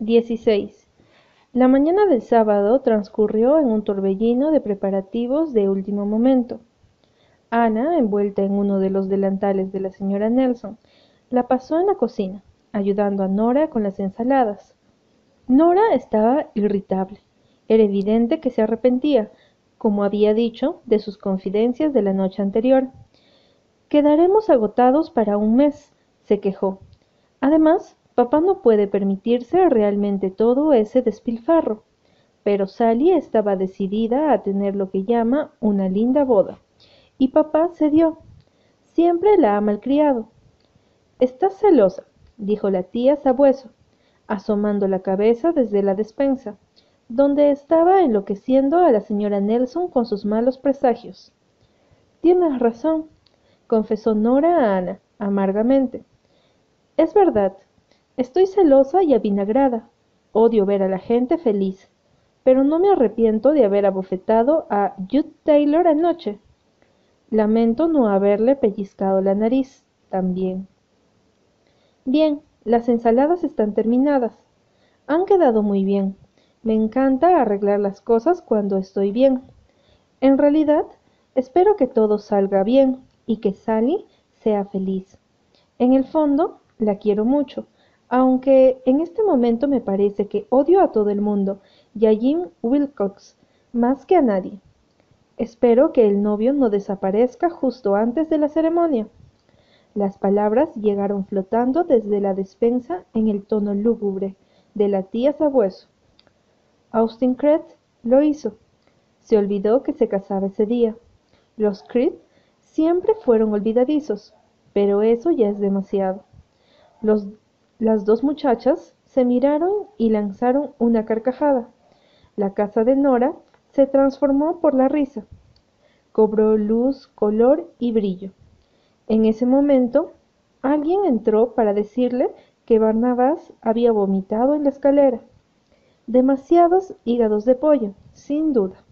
16. La mañana del sábado transcurrió en un torbellino de preparativos de último momento. Ana, envuelta en uno de los delantales de la señora Nelson, la pasó en la cocina, ayudando a Nora con las ensaladas. Nora estaba irritable. Era evidente que se arrepentía, como había dicho, de sus confidencias de la noche anterior. Quedaremos agotados para un mes, se quejó. Además, papá no puede permitirse realmente todo ese despilfarro. Pero Sally estaba decidida a tener lo que llama una linda boda. Y papá cedió. Siempre la ha malcriado. Estás celosa, dijo la tía Sabueso, asomando la cabeza desde la despensa donde estaba enloqueciendo a la señora Nelson con sus malos presagios. Tienes razón, confesó Nora a Ana, amargamente. Es verdad, estoy celosa y avinagrada. Odio ver a la gente feliz, pero no me arrepiento de haber abofetado a Jude Taylor anoche. Lamento no haberle pellizcado la nariz también. Bien, las ensaladas están terminadas. Han quedado muy bien, me encanta arreglar las cosas cuando estoy bien. En realidad, espero que todo salga bien y que Sally sea feliz. En el fondo, la quiero mucho, aunque en este momento me parece que odio a todo el mundo y a Jim Wilcox más que a nadie. Espero que el novio no desaparezca justo antes de la ceremonia. Las palabras llegaron flotando desde la despensa en el tono lúgubre de la tía Sabueso. Austin Creed lo hizo. Se olvidó que se casaba ese día. Los Creed siempre fueron olvidadizos, pero eso ya es demasiado. Las dos muchachas se miraron y lanzaron una carcajada. La casa de Nora se transformó por la risa. Cobró luz, color y brillo. En ese momento, alguien entró para decirle que Barnabás había vomitado en la escalera. Demasiados hígados de pollo, sin duda.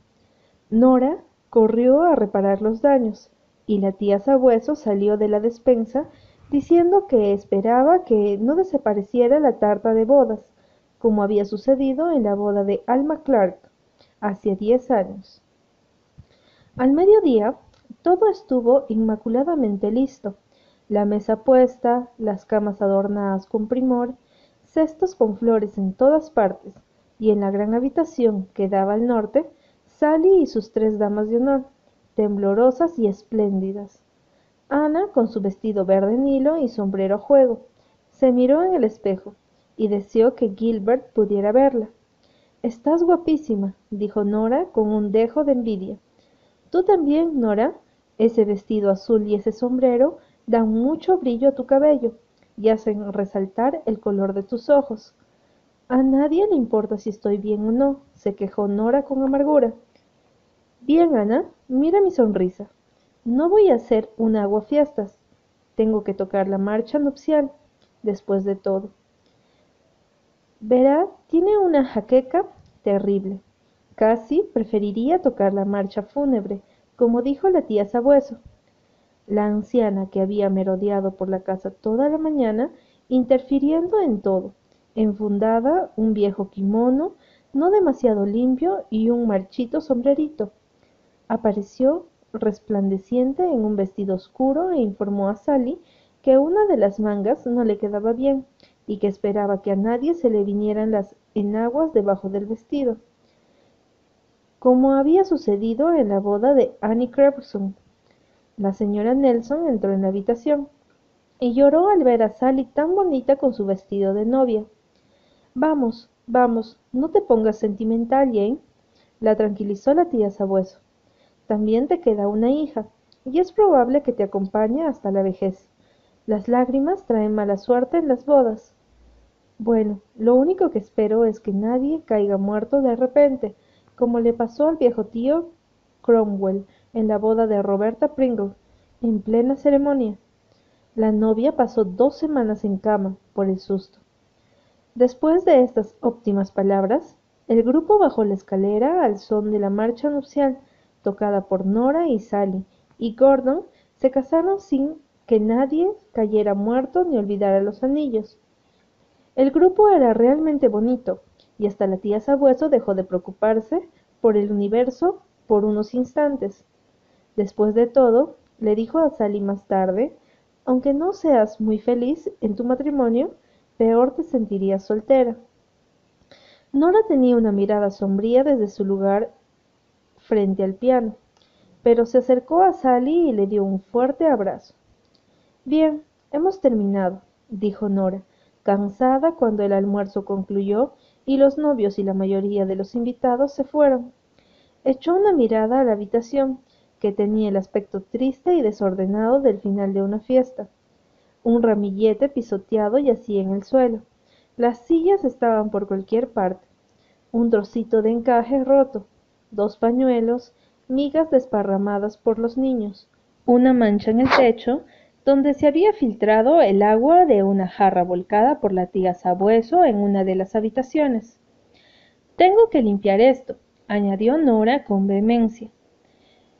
Nora corrió a reparar los daños, y la tía Sabueso salió de la despensa diciendo que esperaba que no desapareciera la tarta de bodas, como había sucedido en la boda de Alma Clark, hace diez años. Al mediodía, todo estuvo inmaculadamente listo. La mesa puesta, las camas adornadas con primor, cestos con flores en todas partes, y en la gran habitación que daba al norte, Sally y sus tres damas de honor, temblorosas y espléndidas. Ana, con su vestido verde nilo y sombrero juego, se miró en el espejo y deseó que Gilbert pudiera verla. Estás guapísima, dijo Nora con un dejo de envidia. Tú también, Nora. Ese vestido azul y ese sombrero dan mucho brillo a tu cabello y hacen resaltar el color de tus ojos. A nadie le importa si estoy bien o no, se quejó Nora con amargura. Bien, Ana, mira mi sonrisa. No voy a hacer un aguafiestas. Tengo que tocar la marcha nupcial, después de todo. Verá, tiene una jaqueca terrible. Casi preferiría tocar la marcha fúnebre, como dijo la tía Sabueso. La anciana que había merodeado por la casa toda la mañana, interfiriendo en todo, enfundada un viejo kimono no demasiado limpio y un marchito sombrerito. Apareció resplandeciente en un vestido oscuro e informó a Sally que una de las mangas no le quedaba bien y que esperaba que a nadie se le vinieran las enaguas debajo del vestido, como había sucedido en la boda de Annie Crepson. La señora Nelson entró en la habitación y lloró al ver a Sally tan bonita con su vestido de novia. Vamos, vamos, no te pongas sentimental, Jane, la tranquilizó la tía Sabueso. También te queda una hija, y es probable que te acompañe hasta la vejez. Las lágrimas traen mala suerte en las bodas. Bueno, lo único que espero es que nadie caiga muerto de repente, como le pasó al viejo tío Cromwell en la boda de Roberta Pringle, en plena ceremonia. La novia pasó dos semanas en cama por el susto. Después de estas óptimas palabras, el grupo bajó la escalera al son de la marcha nupcial, tocada por Nora y Sally, y Gordon se casaron sin que nadie cayera muerto ni olvidara los anillos. El grupo era realmente bonito, y hasta la tía Sabueso dejó de preocuparse por el universo por unos instantes. Después de todo, le dijo a Sally más tarde, aunque no seas muy feliz en tu matrimonio, peor te sentirías soltera. Nora tenía una mirada sombría desde su lugar frente al piano, pero se acercó a Sally y le dio un fuerte abrazo. Bien, hemos terminado, dijo Nora, cansada cuando el almuerzo concluyó y los novios y la mayoría de los invitados se fueron. Echó una mirada a la habitación, que tenía el aspecto triste y desordenado del final de una fiesta. Un ramillete pisoteado yacía en el suelo. Las sillas estaban por cualquier parte. Un trocito de encaje roto, dos pañuelos, migas desparramadas por los niños, una mancha en el techo donde se había filtrado el agua de una jarra volcada por la tía Sabueso en una de las habitaciones. Tengo que limpiar esto, añadió Nora con vehemencia.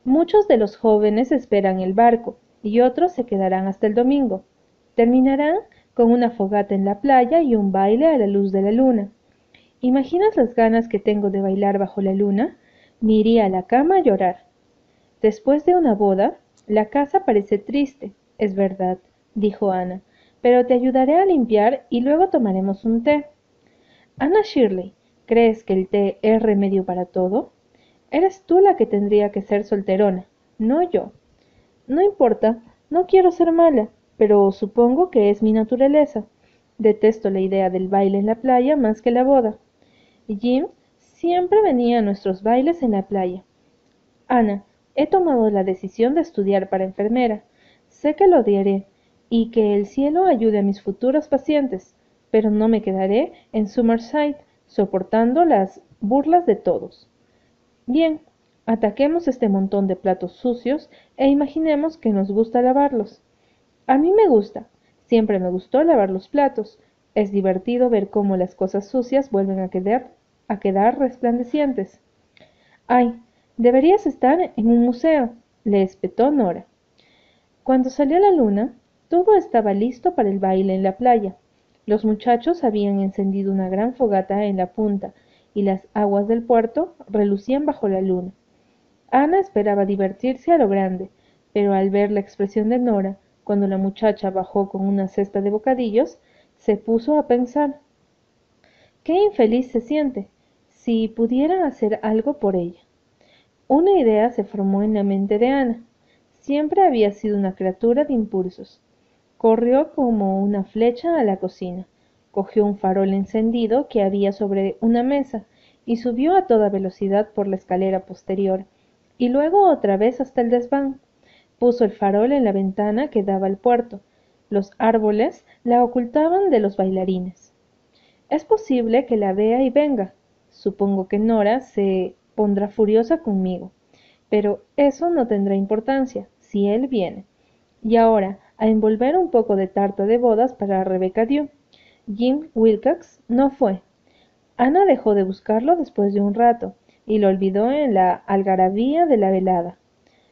Muchos de los jóvenes esperan el barco y otros se quedarán hasta el domingo. Terminarán con una fogata en la playa y un baile a la luz de la luna. ¿Imaginas las ganas que tengo de bailar bajo la luna? Me iría a la cama a llorar. Después de una boda, la casa parece triste, es verdad, dijo Ana, pero te ayudaré a limpiar y luego tomaremos un té. Ana Shirley, ¿crees que el té es remedio para todo? Eres tú la que tendría que ser solterona, no yo. No importa, no quiero ser mala, pero supongo que es mi naturaleza. Detesto la idea del baile en la playa más que la boda. Jim siempre venía a nuestros bailes en la playa. Ana, he tomado la decisión de estudiar para enfermera. Sé que lo odiaré y que el cielo ayude a mis futuros pacientes, pero no me quedaré en Summerside soportando las burlas de todos. Bien, ataquemos este montón de platos sucios e imaginemos que nos gusta lavarlos. A mí me gusta, siempre me gustó lavar los platos. Es divertido ver cómo las cosas sucias vuelven a quedar, a quedar resplandecientes. Ay, deberías estar en un museo, le espetó Nora. Cuando salió la luna, todo estaba listo para el baile en la playa. Los muchachos habían encendido una gran fogata en la punta y las aguas del puerto relucían bajo la luna. Ana esperaba divertirse a lo grande, pero al ver la expresión de Nora, cuando la muchacha bajó con una cesta de bocadillos, se puso a pensar. Qué infeliz se siente. Si pudiera hacer algo por ella. Una idea se formó en la mente de Ana. Siempre había sido una criatura de impulsos. Corrió como una flecha a la cocina, cogió un farol encendido que había sobre una mesa y subió a toda velocidad por la escalera posterior, y luego otra vez hasta el desván. Puso el farol en la ventana que daba al puerto. Los árboles la ocultaban de los bailarines. Es posible que la vea y venga. Supongo que Nora se pondrá furiosa conmigo. Pero eso no tendrá importancia si él viene. Y ahora, a envolver un poco de tarta de bodas para Rebecca Dew. Jim Wilcox no fue. Ana dejó de buscarlo después de un rato y lo olvidó en la algarabía de la velada.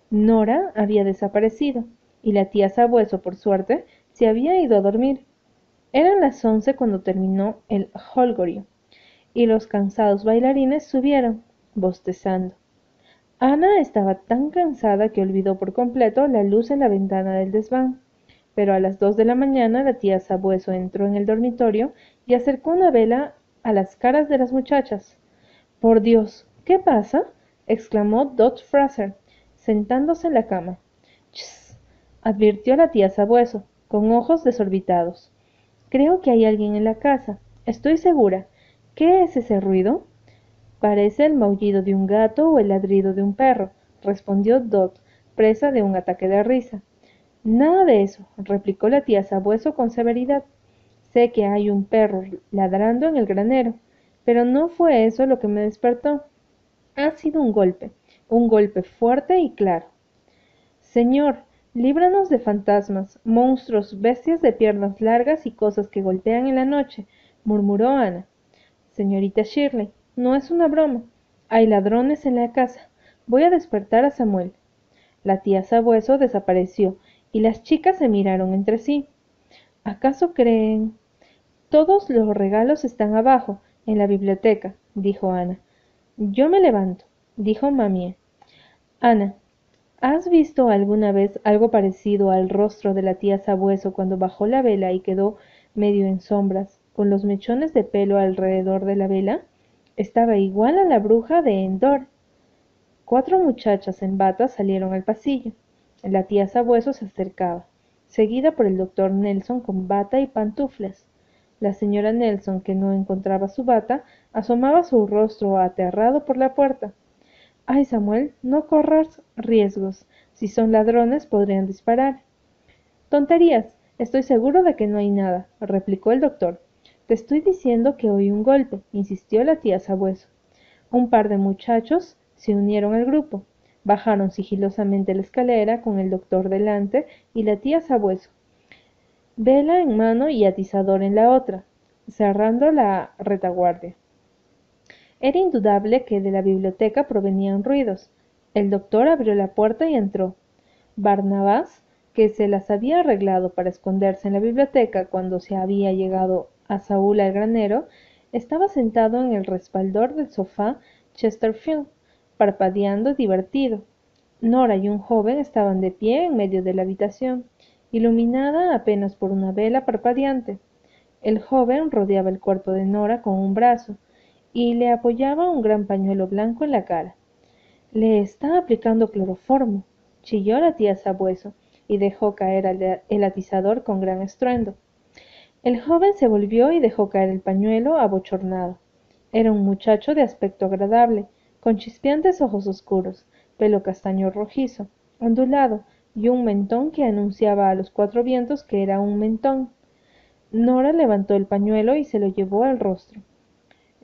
Nora había desaparecido y la tía Sabueso, por suerte, se había ido a dormir. Eran las once cuando terminó el holgorio y los cansados bailarines subieron, bostezando. Ana estaba tan cansada que olvidó por completo la luz en la ventana del desván. Pero a las dos de la mañana la tía Sabueso entró en el dormitorio y acercó una vela a las caras de las muchachas. Por Dios, ¿qué pasa? exclamó Dot Fraser, sentándose en la cama. Chss, advirtió la tía Sabueso, con ojos desorbitados. Creo que hay alguien en la casa. Estoy segura. ¿Qué es ese ruido? Parece el maullido de un gato o el ladrido de un perro, respondió Dot, presa de un ataque de risa. Nada de eso, replicó la tía Sabueso con severidad. Sé que hay un perro ladrando en el granero, pero no fue eso lo que me despertó. Ha sido un golpe, un golpe fuerte y claro. Señor, líbranos de fantasmas, monstruos, bestias de piernas largas y cosas que golpean en la noche, murmuró Ana. Señorita Shirley, no es una broma. Hay ladrones en la casa. Voy a despertar a Samuel. La tía Sabueso desapareció y las chicas se miraron entre sí. ¿Acaso creen? Todos los regalos están abajo, en la biblioteca, dijo Ana. Yo me levanto, dijo Mamie. Ana, ¿has visto alguna vez algo parecido al rostro de la tía Sabueso cuando bajó la vela y quedó medio en sombras, con los mechones de pelo alrededor de la vela? Estaba igual a la bruja de Endor. Cuatro muchachas en bata salieron al pasillo. La tía Sabueso se acercaba, seguida por el doctor Nelson con bata y pantuflas. La señora Nelson, que no encontraba su bata, asomaba su rostro aterrado por la puerta. Ay, Samuel, no corras riesgos. Si son ladrones podrían disparar. Tonterías. Estoy seguro de que no hay nada, replicó el doctor. Te estoy diciendo que oí un golpe, insistió la tía Sabueso. Un par de muchachos se unieron al grupo. Bajaron sigilosamente la escalera con el doctor delante y la tía Sabueso vela en mano y atizador en la otra, cerrando la retaguardia. Era indudable que de la biblioteca provenían ruidos. El doctor abrió la puerta y entró. Barnabás, que se las había arreglado para esconderse en la biblioteca cuando se había llegado a Saúl al granero, estaba sentado en el respaldor del sofá Chesterfield, parpadeando divertido. Nora y un joven estaban de pie en medio de la habitación iluminada apenas por una vela parpadeante. El joven rodeaba el cuerpo de Nora con un brazo y le apoyaba un gran pañuelo blanco en la cara. Le está aplicando cloroformo, chilló la tía Sabueso y dejó caer el atizador con gran estruendo. El joven se volvió y dejó caer el pañuelo abochornado. Era un muchacho de aspecto agradable, con chispeantes ojos oscuros, pelo castaño rojizo, ondulado, y un mentón que anunciaba a los cuatro vientos que era un mentón. Nora levantó el pañuelo y se lo llevó al rostro.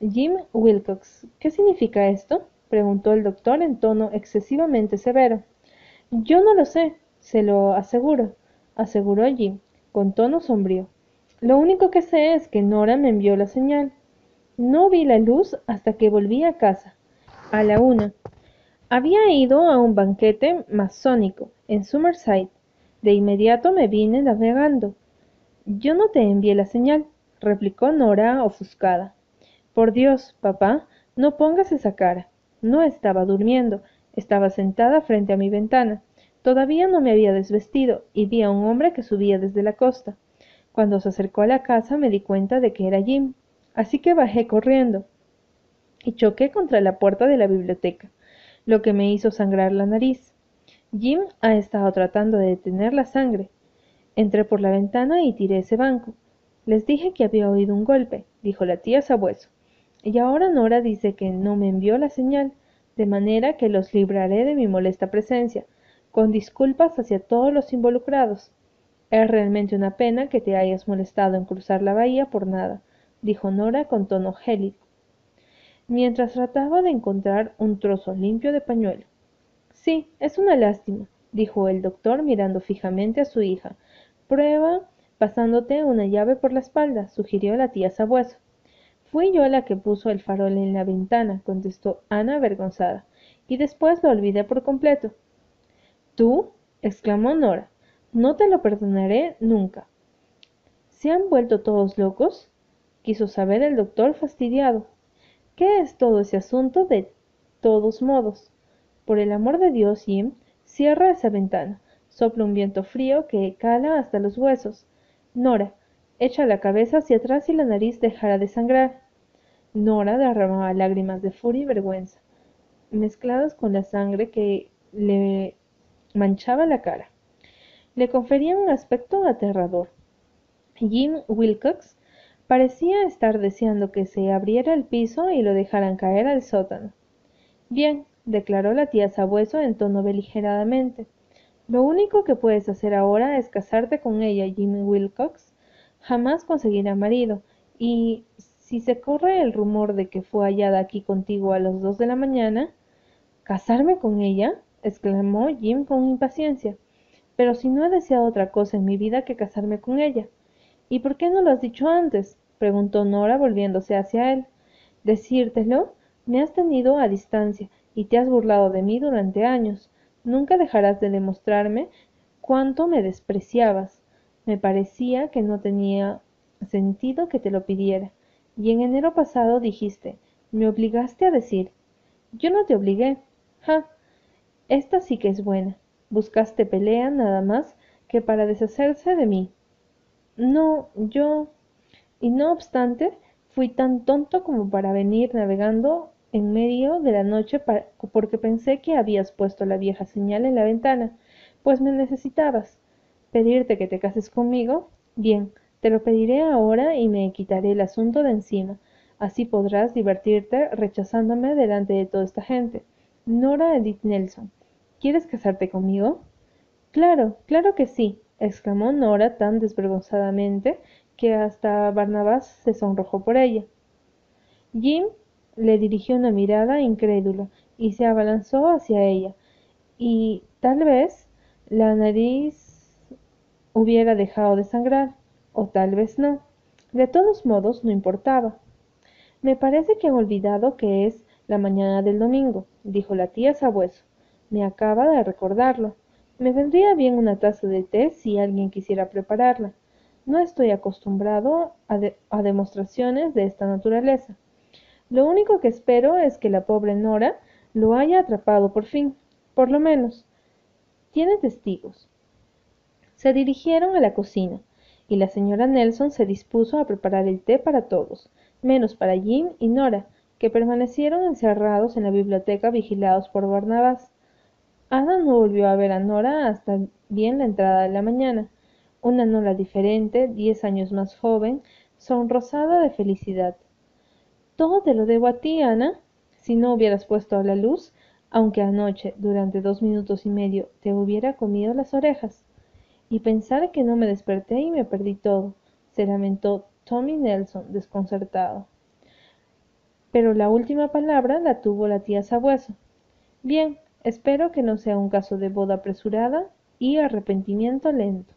Jim Wilcox, ¿qué significa esto? preguntó el doctor en tono excesivamente severo. Yo no lo sé, se lo aseguro, aseguró Jim, con tono sombrío. Lo único que sé es que Nora me envió la señal. No vi la luz hasta que volví a casa, a la una. Había ido a un banquete masónico en Summerside. De inmediato me vine navegando. Yo no te envié la señal, replicó Nora ofuscada. Por Dios, papá, no pongas esa cara. No estaba durmiendo, estaba sentada frente a mi ventana. Todavía no me había desvestido y vi a un hombre que subía desde la costa. Cuando se acercó a la casa me di cuenta de que era Jim, así que bajé corriendo y choqué contra la puerta de la biblioteca lo que me hizo sangrar la nariz. Jim ha estado tratando de detener la sangre. Entré por la ventana y tiré ese banco. Les dije que había oído un golpe, dijo la tía Sabueso. Y ahora Nora dice que no me envió la señal, de manera que los libraré de mi molesta presencia, con disculpas hacia todos los involucrados. Es realmente una pena que te hayas molestado en cruzar la bahía por nada, dijo Nora con tono gélido mientras trataba de encontrar un trozo limpio de pañuelo. Sí, es una lástima, dijo el doctor mirando fijamente a su hija. Prueba pasándote una llave por la espalda, sugirió la tía Sabueso. Fui yo la que puso el farol en la ventana, contestó Ana avergonzada, y después lo olvidé por completo. ¿Tú? exclamó Nora. No te lo perdonaré nunca. ¿Se han vuelto todos locos? quiso saber el doctor fastidiado. ¿Qué es todo ese asunto de todos modos? Por el amor de Dios, Jim, cierra esa ventana. Sopla un viento frío que cala hasta los huesos. Nora, echa la cabeza hacia atrás y la nariz dejará de sangrar. Nora derramaba lágrimas de furia y vergüenza, mezcladas con la sangre que le manchaba la cara. Le confería un aspecto aterrador. Jim Wilcox Parecía estar deseando que se abriera el piso y lo dejaran caer al sótano. Bien, declaró la tía Sabueso en tono beligeradamente. Lo único que puedes hacer ahora es casarte con ella, Jimmy Wilcox. Jamás conseguirá marido. Y si se corre el rumor de que fue hallada aquí contigo a las dos de la mañana. ¿Casarme con ella? exclamó Jim con impaciencia. Pero si no he deseado otra cosa en mi vida que casarme con ella. ¿Y por qué no lo has dicho antes? preguntó Nora volviéndose hacia él. Decírtelo, me has tenido a distancia y te has burlado de mí durante años. Nunca dejarás de demostrarme cuánto me despreciabas. Me parecía que no tenía sentido que te lo pidiera. Y en enero pasado dijiste, me obligaste a decir. Yo no te obligué. Ja. Esta sí que es buena. Buscaste pelea nada más que para deshacerse de mí. No, yo. Y no obstante, fui tan tonto como para venir navegando en medio de la noche porque pensé que habías puesto la vieja señal en la ventana, pues me necesitabas. Pedirte que te cases conmigo. Bien, te lo pediré ahora y me quitaré el asunto de encima. Así podrás divertirte rechazándome delante de toda esta gente. Nora Edith Nelson, ¿quieres casarte conmigo? Claro, claro que sí, exclamó Nora tan desvergonzadamente que hasta Barnabás se sonrojó por ella. Jim le dirigió una mirada incrédula y se abalanzó hacia ella, y tal vez la nariz hubiera dejado de sangrar o tal vez no. De todos modos, no importaba. Me parece que han olvidado que es la mañana del domingo, dijo la tía Sabueso. Me acaba de recordarlo. Me vendría bien una taza de té si alguien quisiera prepararla. No estoy acostumbrado a, a demostraciones de esta naturaleza. Lo único que espero es que la pobre Nora lo haya atrapado por fin. Por lo menos. Tiene testigos. Se dirigieron a la cocina y la señora Nelson se dispuso a preparar el té para todos, menos para Jim y Nora, que permanecieron encerrados en la biblioteca vigilados por Barnabás. Ada no volvió a ver a Nora hasta bien la entrada de la mañana. Una Nora diferente, diez años más joven, sonrosada de felicidad. Todo te lo debo a ti, Ana. Si no hubieras puesto a la luz, aunque anoche, durante dos minutos y medio, te hubiera comido las orejas y pensar que no me desperté y me perdí todo, se lamentó Tommy Nelson, desconcertado. Pero la última palabra la tuvo la tía Sabueso. Bien, espero que no sea un caso de boda apresurada y arrepentimiento lento.